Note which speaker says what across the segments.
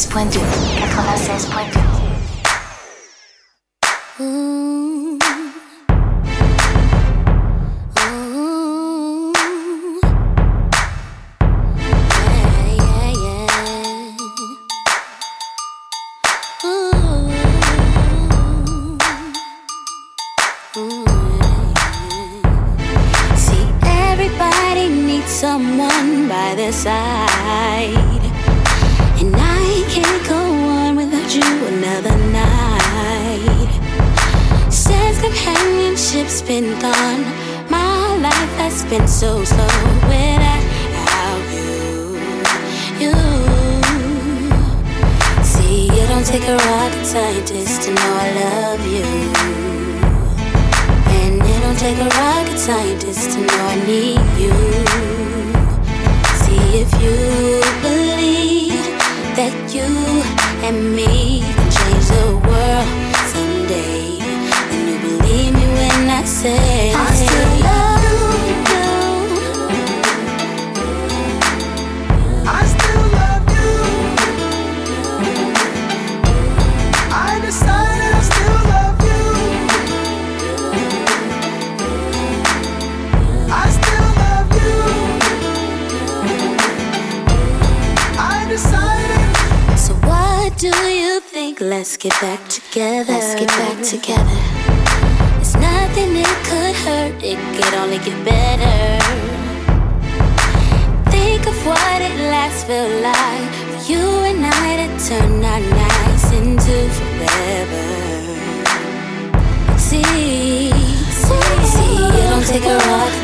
Speaker 1: 96.2. 96.2.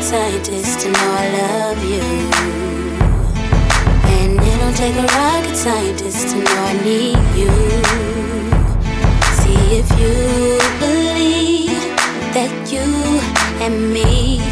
Speaker 1: scientist to know I love you And it don't take a rocket scientist to know I need you.
Speaker 2: See if you believe that you and me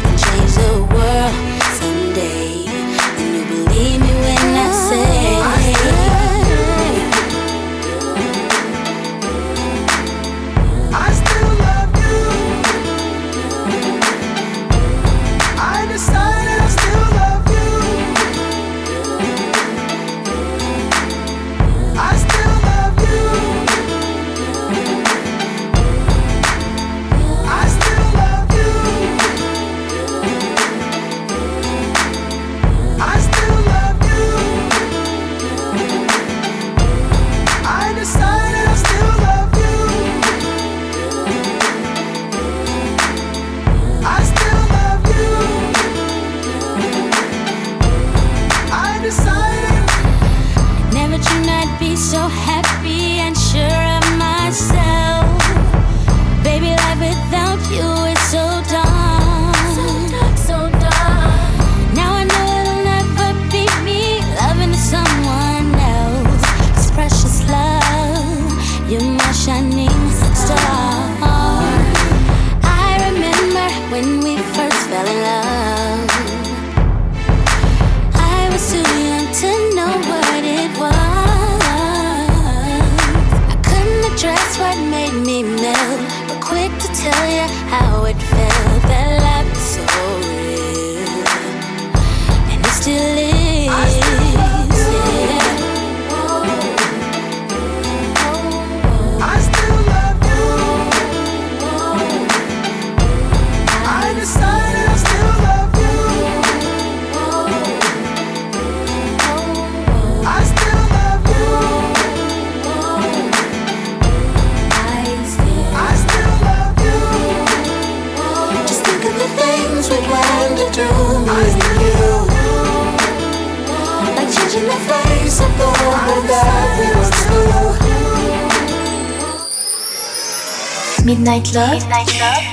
Speaker 2: Midnight Love,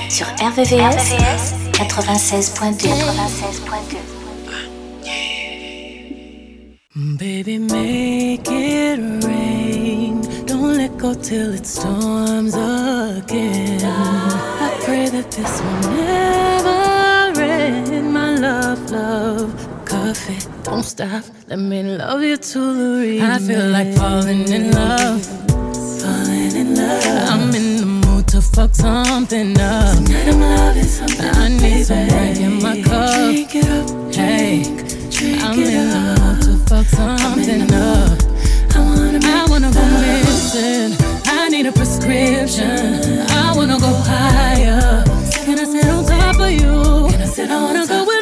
Speaker 2: sur RVVS, 96.2.
Speaker 3: Baby, make it rain. Don't let go till it storms again. I pray that this will never end. My love, love, coffee. Don't stop. Let me love you to the end. I feel like falling in love. Falling in love. I'm in fuck something up. Tonight I'm loving something. I need some drink in my cup. Drink it up, hey, drink I'm it in the mood to fuck something up. I wanna, I wanna go missing. I need a prescription. I wanna go higher. Can I sit on top of you? Can I sit I wanna go where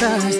Speaker 3: stars.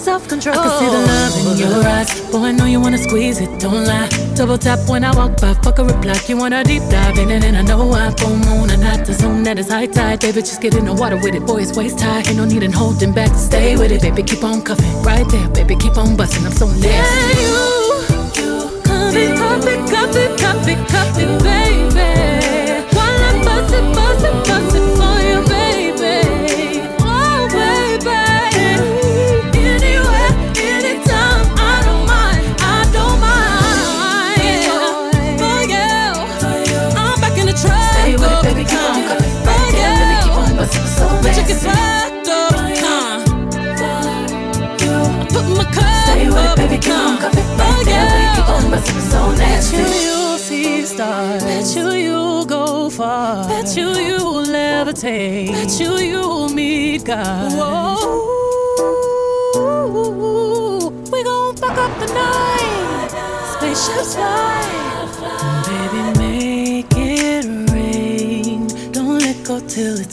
Speaker 3: Tease it, no self control. I can see the love in your eyes, boy, I know you wanna squeeze it, don't lie. Double tap when I walk by, fuck a reply. You wanna deep dive in it, and I know I full moon and not the zone that is high tide. Baby, just get in the water with it, boy, it's waist high. Ain't no need in holding back, stay with it, baby, keep on cuffing. Right there, baby, keep on busting, I'm so nasty. Yeah, you, far. Bet you you'll levitate. Bet you you'll meet God. Whoa. We gon' fuck up the night. Spaceships fly. Baby, make it rain. Don't let go till it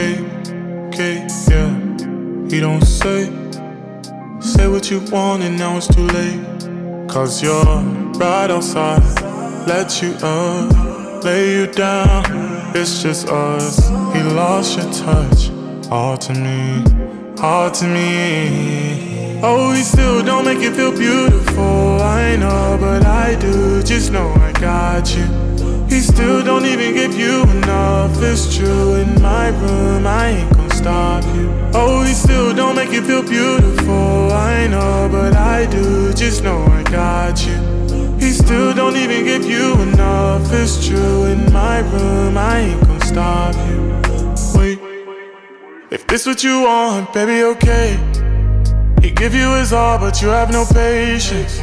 Speaker 4: say what you want, and now it's too late. Cause you're right outside, let you up, lay you down. It's just us. He lost your touch, all to me, all to me. Oh, he still don't make you feel beautiful. I know, but I do. Just know I got you. He still don't even give you enough. It's true. In my room, I ain't stop oh, you. Oh, he still don't make you feel beautiful. I know, but I do. Just know I got you. He still don't even give you enough. It's true. In my room, I ain't gonna stop you. Wait, if this what you want, baby, okay. He give you his all, but you have no patience.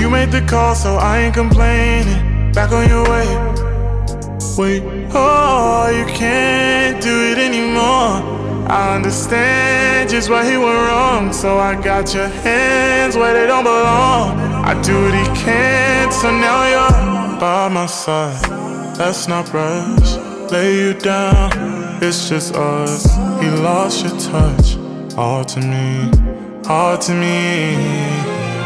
Speaker 4: You made the call, so I ain't complaining. Back on your way. Wait, oh, you can't do it anymore. I understand just why he went wrong, so I got your hands where they don't belong. I do what he can, so now you're by my side. Let's not rush, lay you down. It's just us. He lost your touch, all to me, all to me.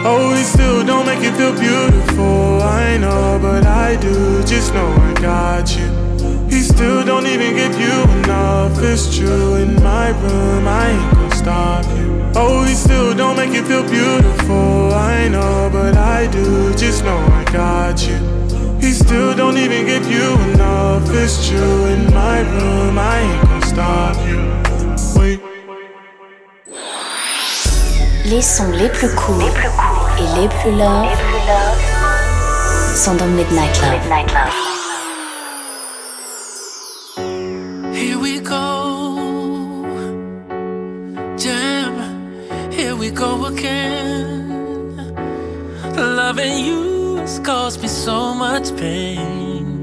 Speaker 4: Oh, he still don't make you feel beautiful. I know, but I do. Just know I got you. He still don't even give you enough. It's true. In my room, I ain't gonna stop you. Oh, he still don't make you feel beautiful. I know, but I do. Just know I got you. He still don't even give you enough. It's true. In my room, I ain't gonna stop you. Wait.
Speaker 1: Les sons les plus courts et les plus love sont dans Midnight Love.
Speaker 5: Here we go again. Loving you has caused me so much pain.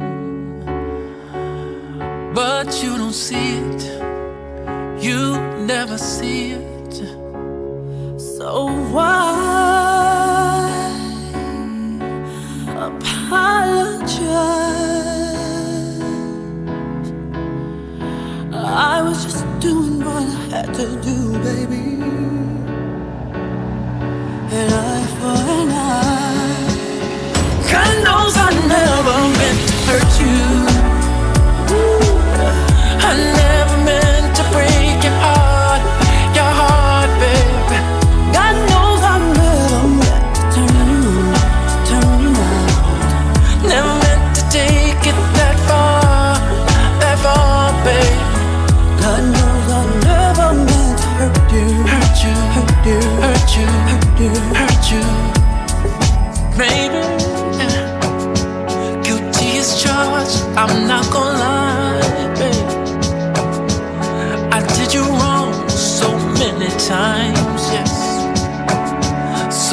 Speaker 5: But you don't see it, you never see it. So why apologize? I was just doing what I had to do, baby. An eye for. God knows I never meant to hurt you.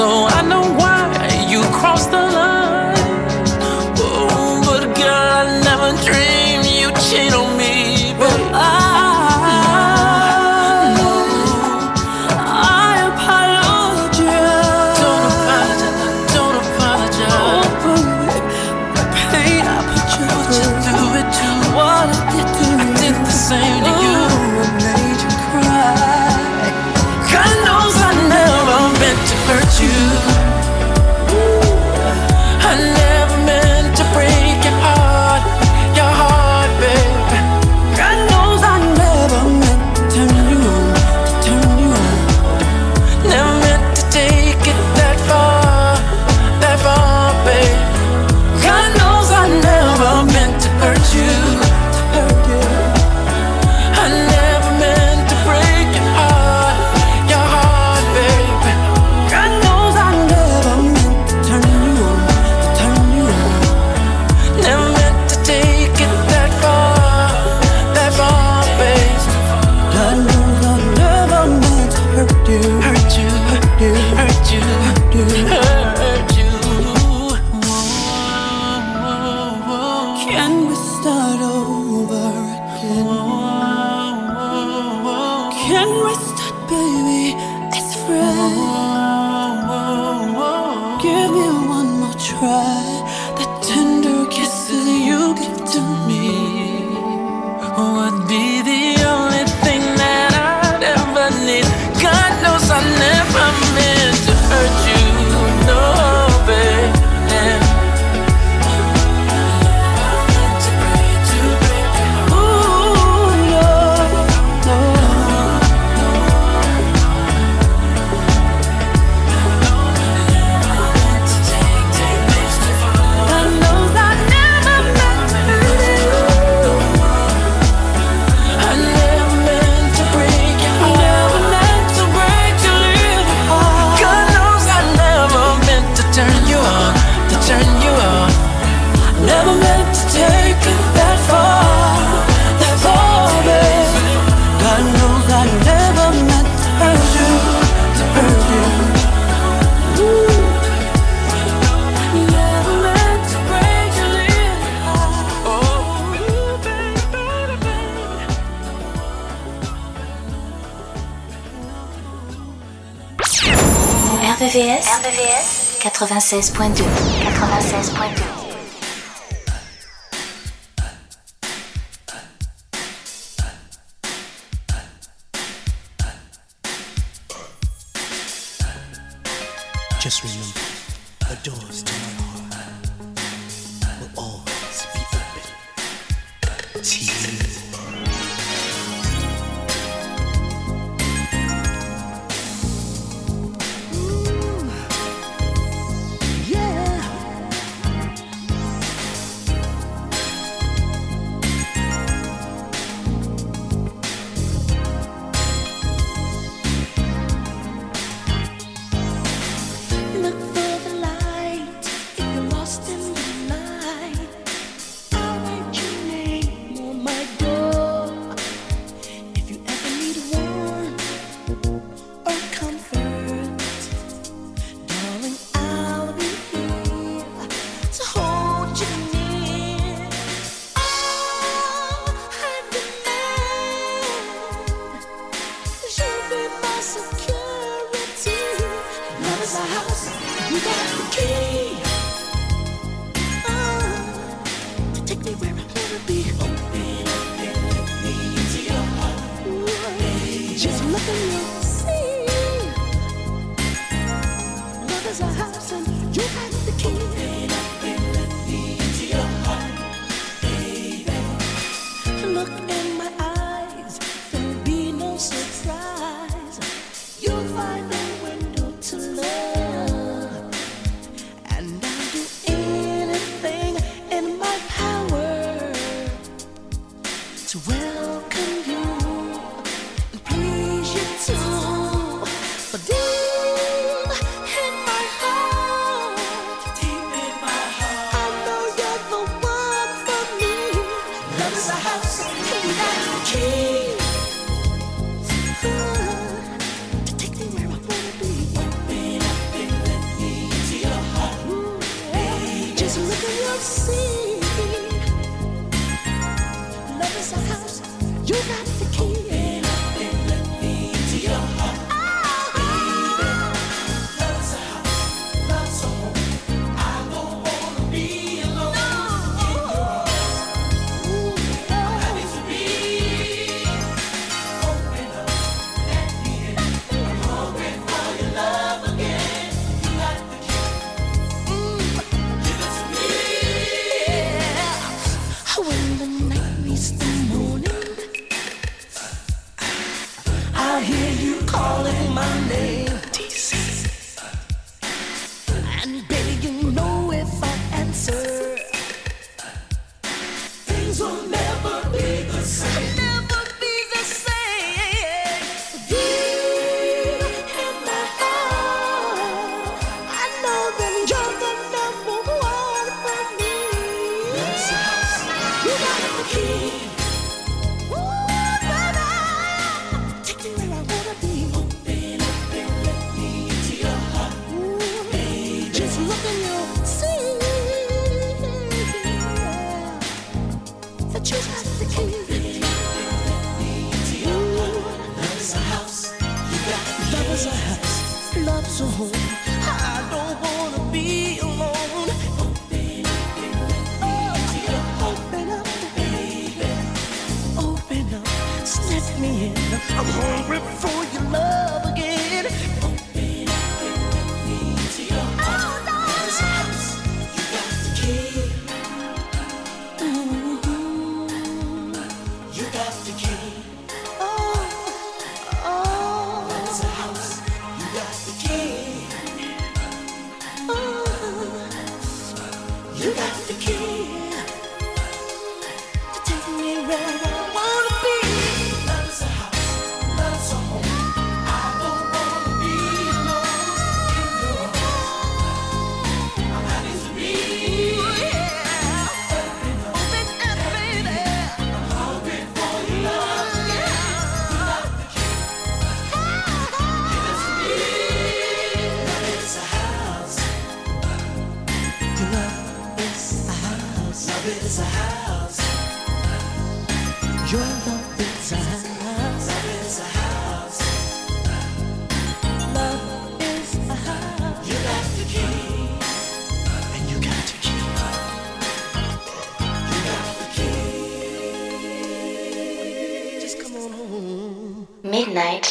Speaker 6: So I know
Speaker 5: RVVS, RVVS 96.2 96.2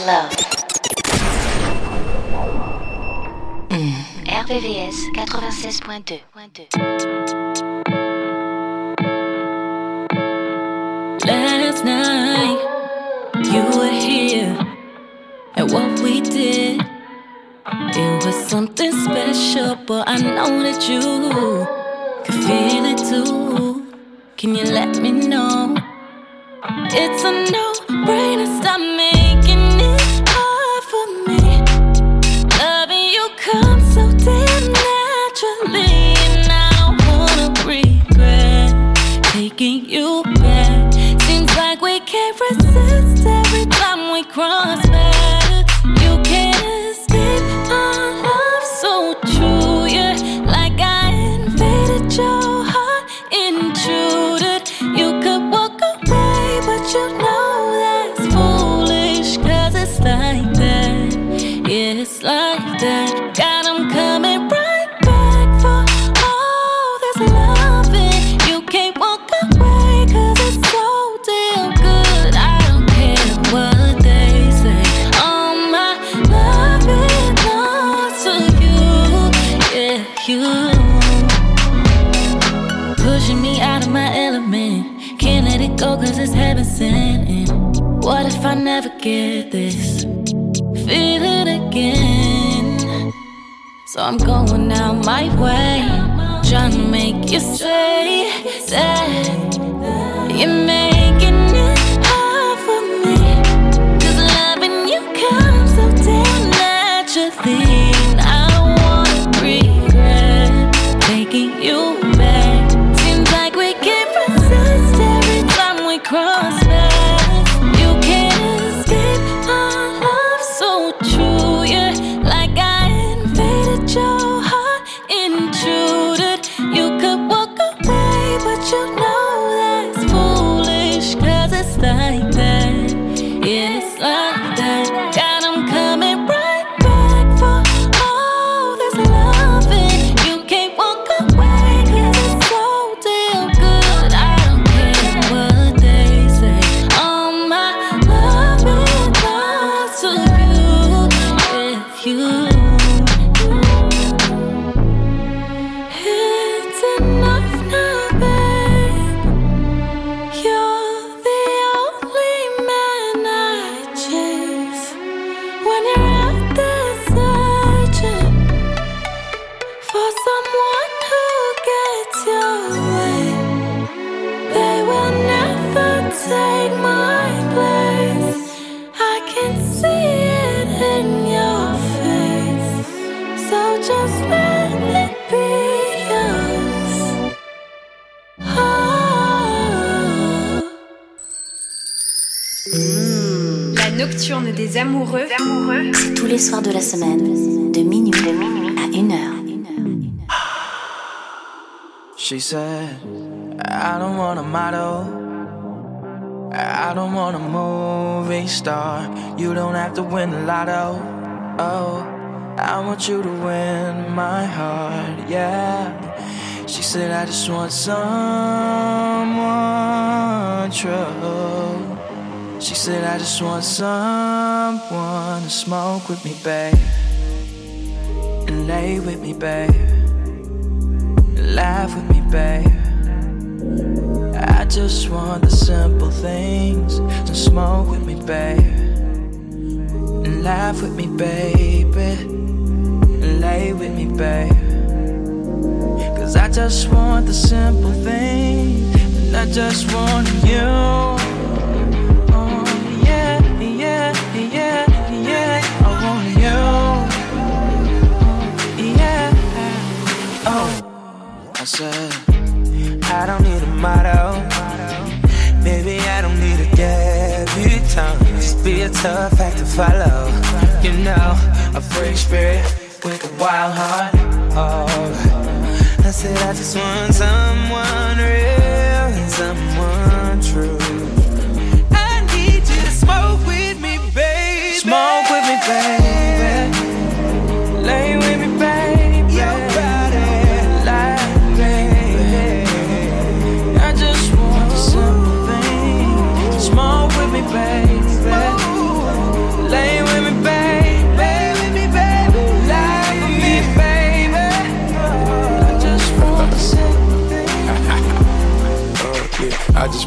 Speaker 7: Love.
Speaker 8: Hmm. RVVS 96.2.
Speaker 9: Last night, you were here, and what we did, it was something special. But I know that you can feel it too. Can you let me know? It's a no-brainer. Stop making taking you back. Seems like we can't resist every time we cross if I never get this? Feel it again. So I'm going out my way. Trying to make you say that you're making it hard for me. Cause loving you comes so damn naturally.
Speaker 10: Want you to win my heart, yeah. She said, I just want someone true. She said, I just want someone to smoke with me, babe. And lay with me, babe. And laugh with me, babe. I just want the simple things to smoke with me, babe. And laugh with me, baby. Lay with me, babe. Cause I just want the simple things. And I just want you. Oh, yeah, yeah, yeah, yeah, I want you. Yeah, oh, I said, I don't need a motto. Maybe I don't need a debutante. Just be a tough act to follow. You know, a free spirit wild heart. Oh, I said, I just want someone real and someone true. I need you to smoke with me, baby. Smoke with me, baby. Lay with me,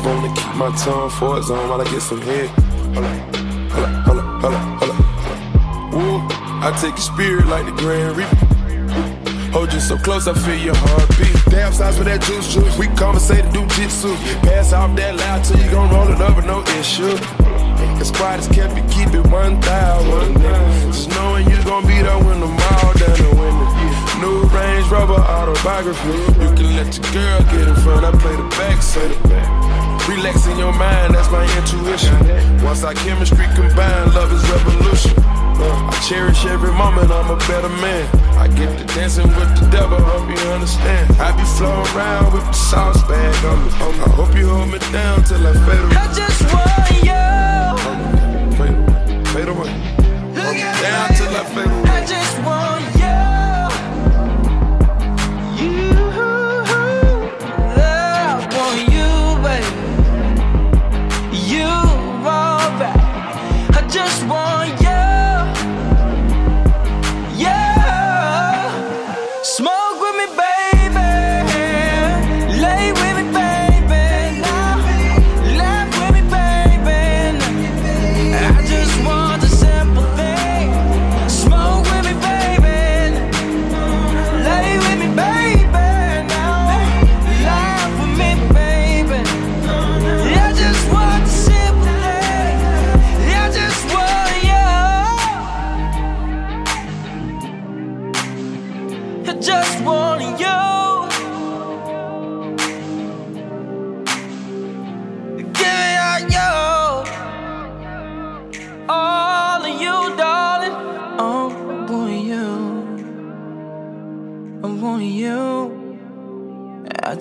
Speaker 11: Just wanna keep my tongue for its on while I get some head. Hold up, hold up, hold up, hold up, hold up. Woo, I take your spirit like the Grand Reaper. Hold you so close, I feel your heartbeat. Damn size for that juice juice. We conversate do jitsu. Pass off that loud till you gon' roll it up with no issue. As quiet as kept, you keep it 1,000. Just knowing you gon' be there when the mall down the window. New Range Rover autobiography. You can let your girl get in front, I play the back, say the back. Relaxing your mind, that's my intuition. Once our chemistry combined, love is revolution. Uh, I cherish every moment, I'm a better man. I get to dancing with the devil, hope you understand. I be flowing around with the sauce bag on me. Oh, I hope you hold me down till I fade away.
Speaker 10: I just want you.
Speaker 11: Fade away, fade away. Down till I fade away.
Speaker 10: I just want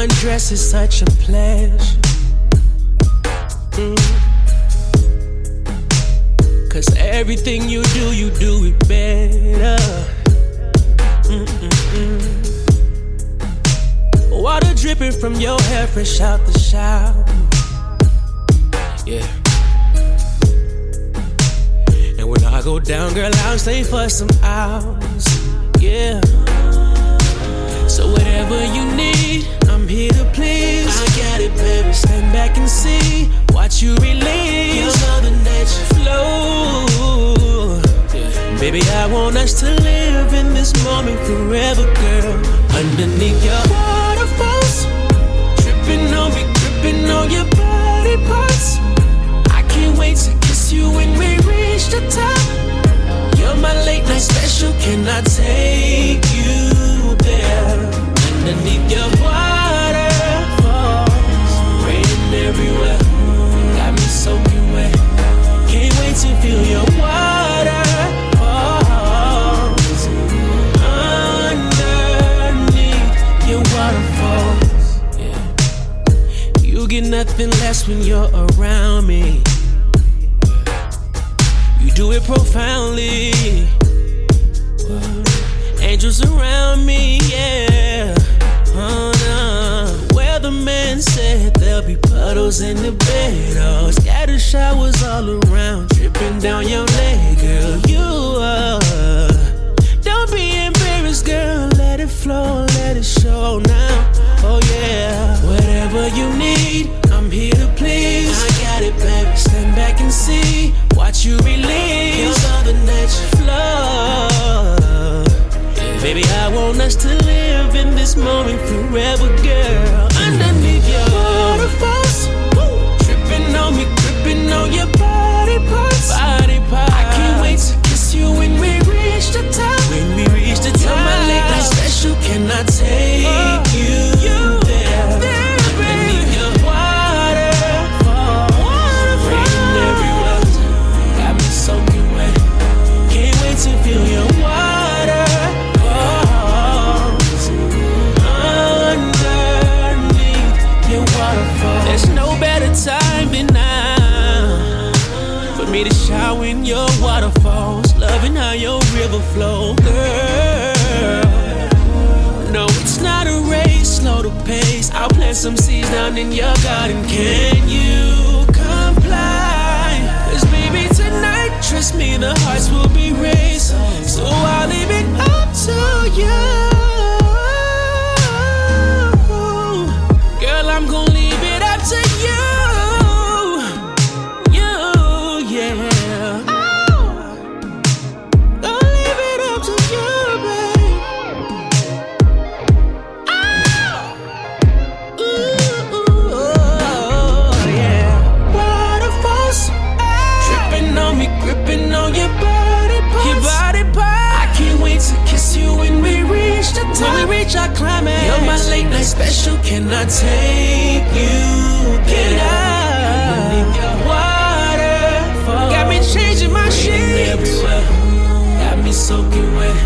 Speaker 6: undress is such a pleasure. Mm. Cause everything you do, you do it better. Mm-mm-mm. Water dripping from your hair, fresh out the shower. Yeah. And when I go down, girl, I'll stay for some hours. Yeah. So whatever you need here to please. I got it, baby. Stand back and see. Watch you release. Your mother nature flow. Baby, I want us to live in this moment forever, girl. Underneath your waterfalls. Tripping on me, gripping on your body parts. I can't wait to kiss you when we reach the top. You're my late night special. Can I take you there? Underneath your waterfalls everywhere. Got me soaking wet. Can't wait to feel your water falls underneath your waterfalls. Yeah. You get nothing less when you're around me. You do it profoundly. Angels around me, yeah. Said there'll be puddles in the bed. Oh, scatter showers all around, dripping down your leg, girl. You are. Don't be embarrassed, girl. Let it flow, let it show now. Oh yeah. Whatever you need, I'm here to please. I got it, baby. Stand back and see. Watch you release. All the natural flow. Baby, I want us to live in this moment forever, girl. Parts. Body parts. I can't wait to kiss you when we reach the top. When we reach the top, You're my late night special. Can I take oh, flows, girl. No, it's not a race, slow the pace. I'll plant some seeds down in your garden. Can you special. Can I take you there? Water, got me changing my sheets. Got me soaking wet.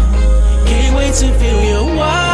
Speaker 6: Can't wait to feel your water.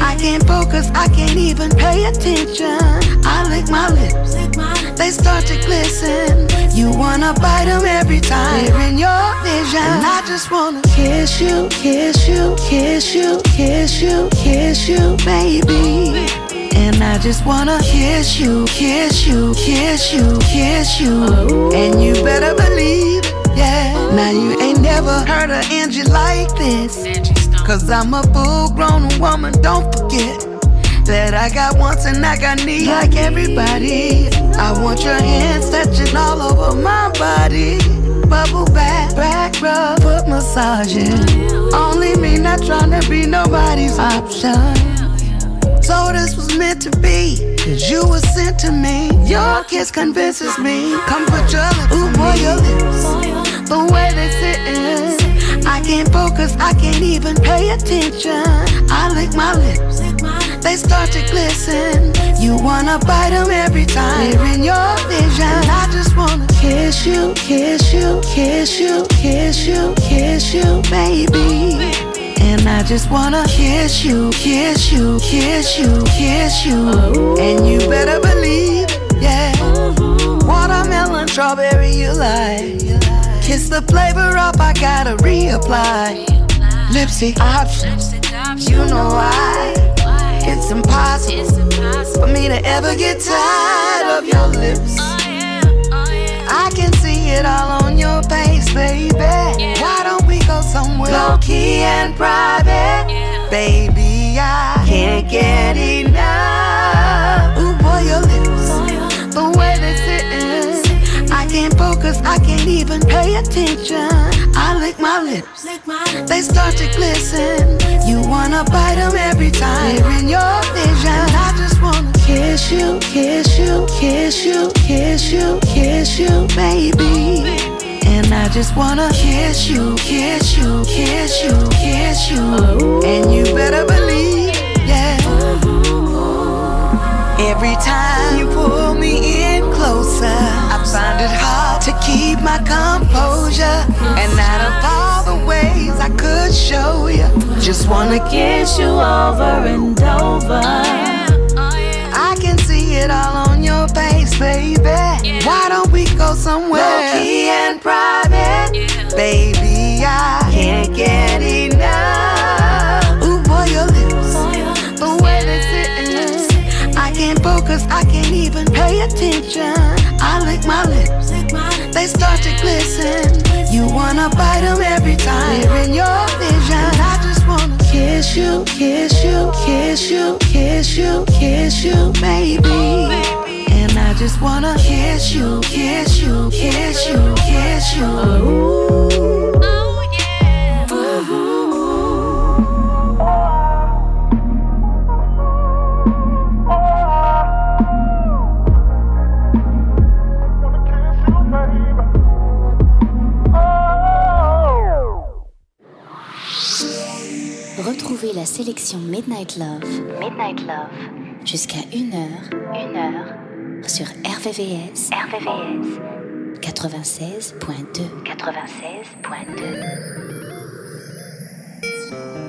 Speaker 12: I can't focus, I can't even pay attention. I lick my lips, they start to glisten. You wanna bite them every time they're in your vision. And I just wanna kiss you, kiss you, kiss you, kiss you, kiss you, baby. And I just wanna kiss you, kiss you, kiss you, kiss you. And you better believe, yeah. Now you ain't never heard of Angie like this. Cause I'm a full grown woman, don't forget. That I got wants and I got needs like everybody. I want your hands touching all over my body. Bubble bath, back rub, foot massaging. Only me, not trying to be nobody's option. So this was meant to be, cause you were sent to me. Your kiss convinces me. Come put your lips Ooh, boy, your lips. The way they sitting. I can't focus, I can't even pay attention. I lick my lips. They start to glisten. You wanna bite them every time. They're in your vision. I just wanna kiss you, kiss you, kiss you, kiss you, kiss you, baby. And I just wanna kiss you, kiss you, kiss you, kiss you. And you better believe, yeah. Watermelon, strawberry, you like. Kiss the flavor up, I gotta reapply. Lipstick options, you know why. It's impossible for me to ever get tired of your lips. I can see it all on your face, baby. Why don't we go somewhere low key and private? Baby, I can't get enough. Ooh, boy, your lips, focus, I can't even pay attention. I lick my lips, they start to glisten. You wanna bite them every time they're in your vision. I just wanna kiss you, kiss you, kiss you, kiss you, kiss you, baby. And I just wanna kiss you, kiss you, kiss you, kiss you. And you better believe, yeah. Every time you pull me in Find it hard to keep my composure. And out of all the ways I could show you, just wanna kiss you over and over. I can see it all on your face, baby. Why don't we go somewhere low key and private? Baby, I can't get enough. I can't even pay attention. I lick my lips, they start to glisten. You wanna bite them every time they're in your vision. I just wanna kiss you, kiss you, kiss you, kiss you, kiss you, baby. And I just wanna kiss you, kiss you, kiss you, kiss you. Ooh.
Speaker 13: La sélection Midnight Love, Midnight Love, jusqu'à 1h, 1h, sur RVVS, RVVS, 96.2, 96.2.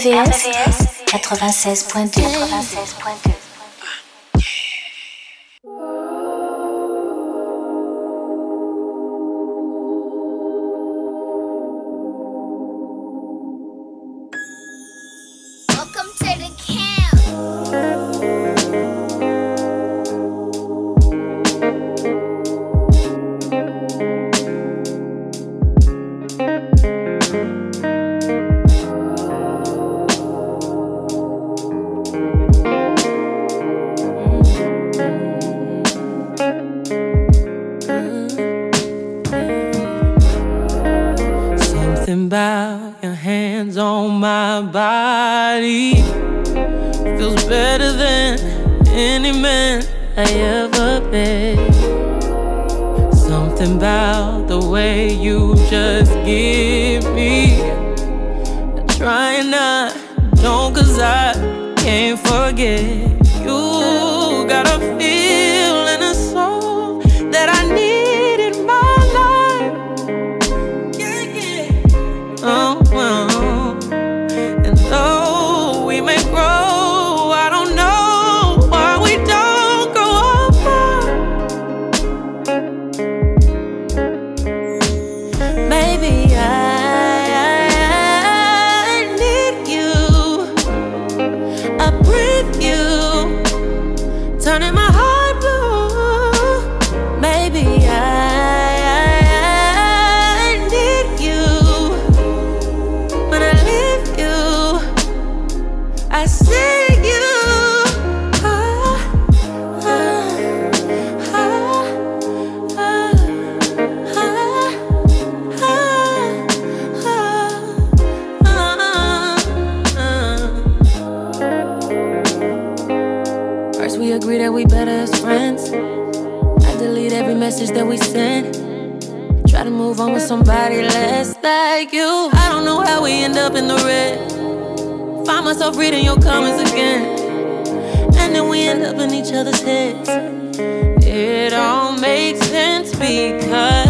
Speaker 14: RVVS 96.2 96.2 Welcome to the camp. better than any man I ever met. Something about the way you just give me.
Speaker 6: I try not, don't, cause I can't forget. You gotta message that we sent. Try to move on with somebody less like you. I don't know how we end up in the
Speaker 15: red. Find myself reading your comments again. And then we end up in each
Speaker 9: other's heads. It all makes sense because.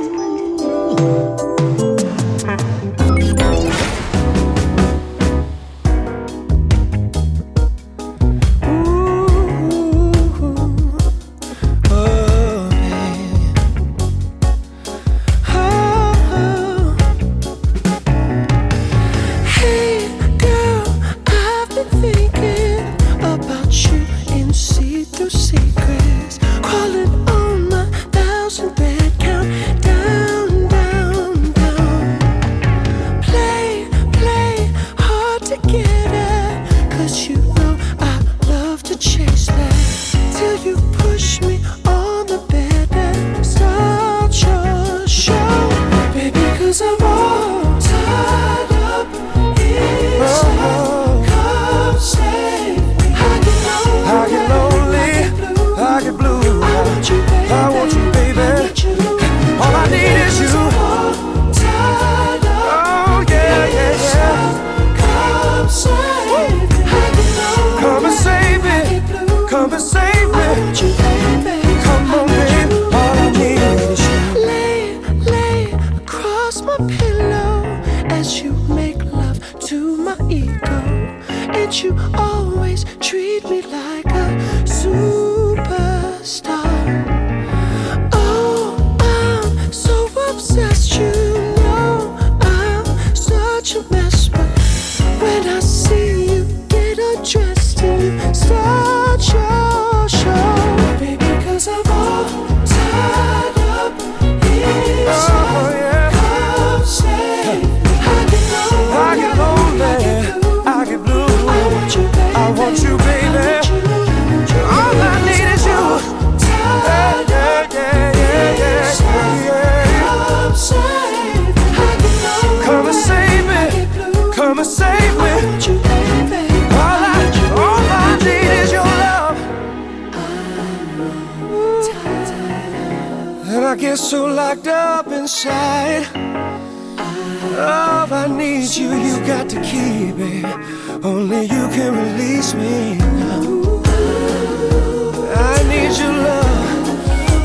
Speaker 16: feel so locked up inside. Oh, I need you, you got to keep me. Only you can release me. I need your love.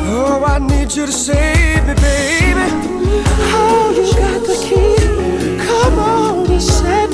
Speaker 16: Oh, I need you to save me, baby. Oh, you got the key. Come on and save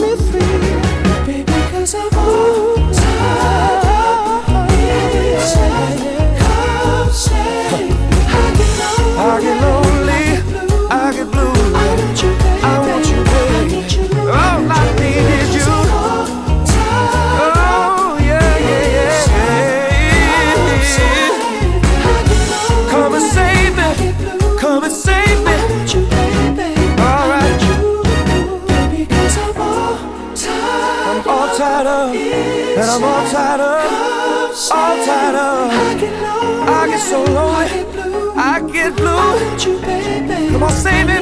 Speaker 16: saving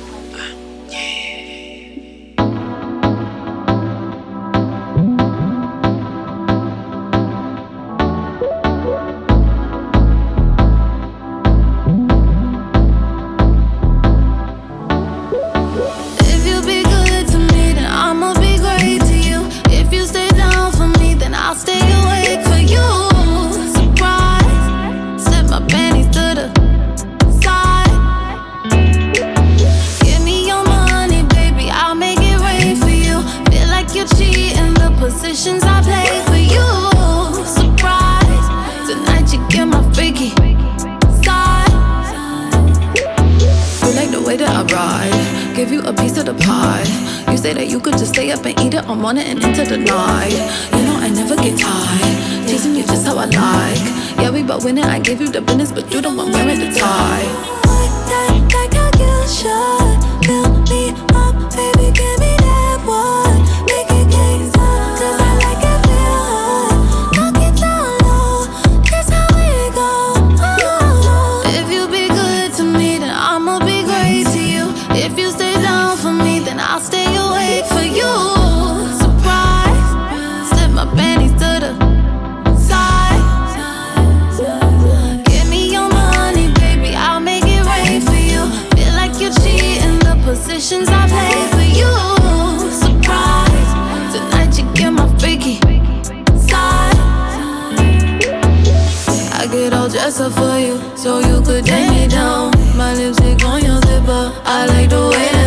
Speaker 16: for you so you could take me down. My lipstick on your zipper, I like the way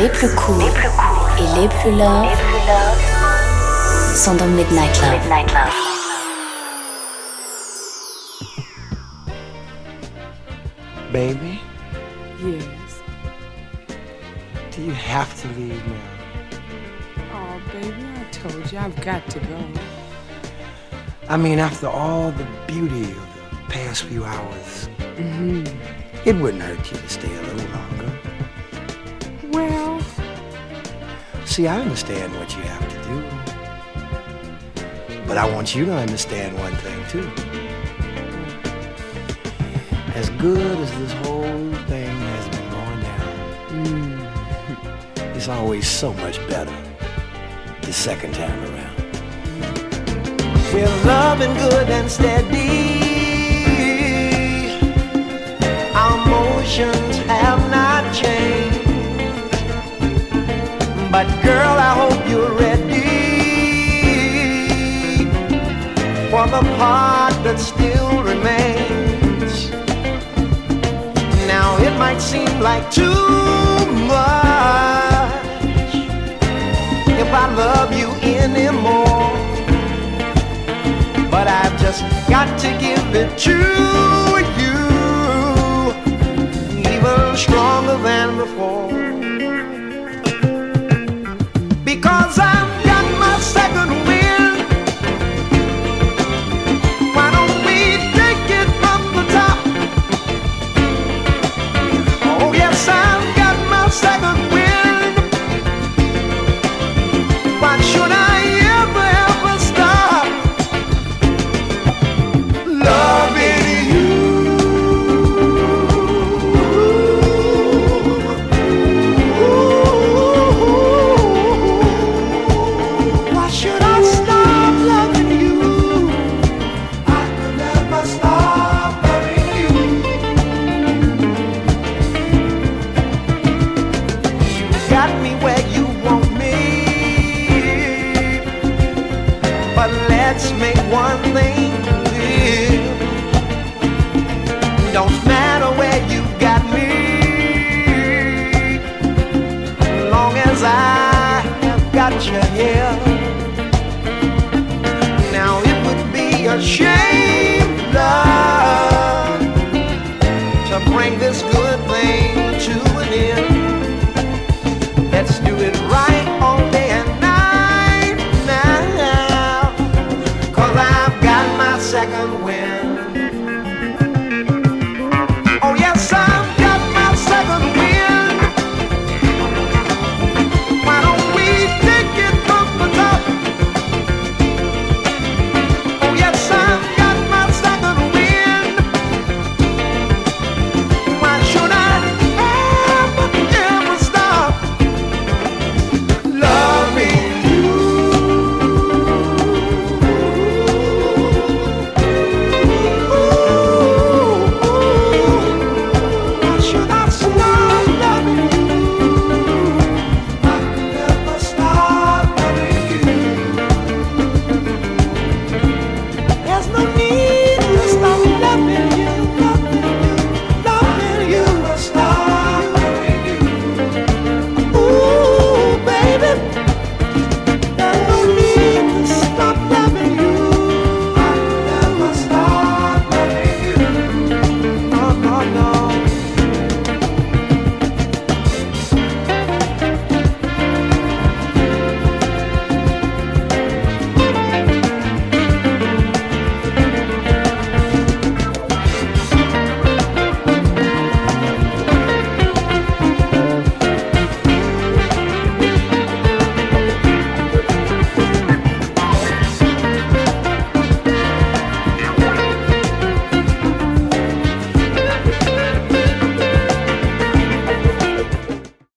Speaker 8: Les sons les plus courts et les plus love sont dans Midnight Love.
Speaker 17: Baby,
Speaker 18: Yes.
Speaker 17: do you have to leave now?
Speaker 18: Oh, baby, I told you I've got to go.
Speaker 17: I mean, after all the beauty of the past few hours,
Speaker 18: hmm
Speaker 17: it wouldn't hurt you to stay a See, I understand what you have to do. But I want you to understand one thing, too. As good as this whole thing has been going down, it's always so much better the second time around.
Speaker 19: We're loving good and steady. Our motions have not changed. But girl, I hope you're ready for the part that still remains. Now it might seem like too much if I love you anymore. But I've just got to give it to you even stronger than before. Cause I've got my second wind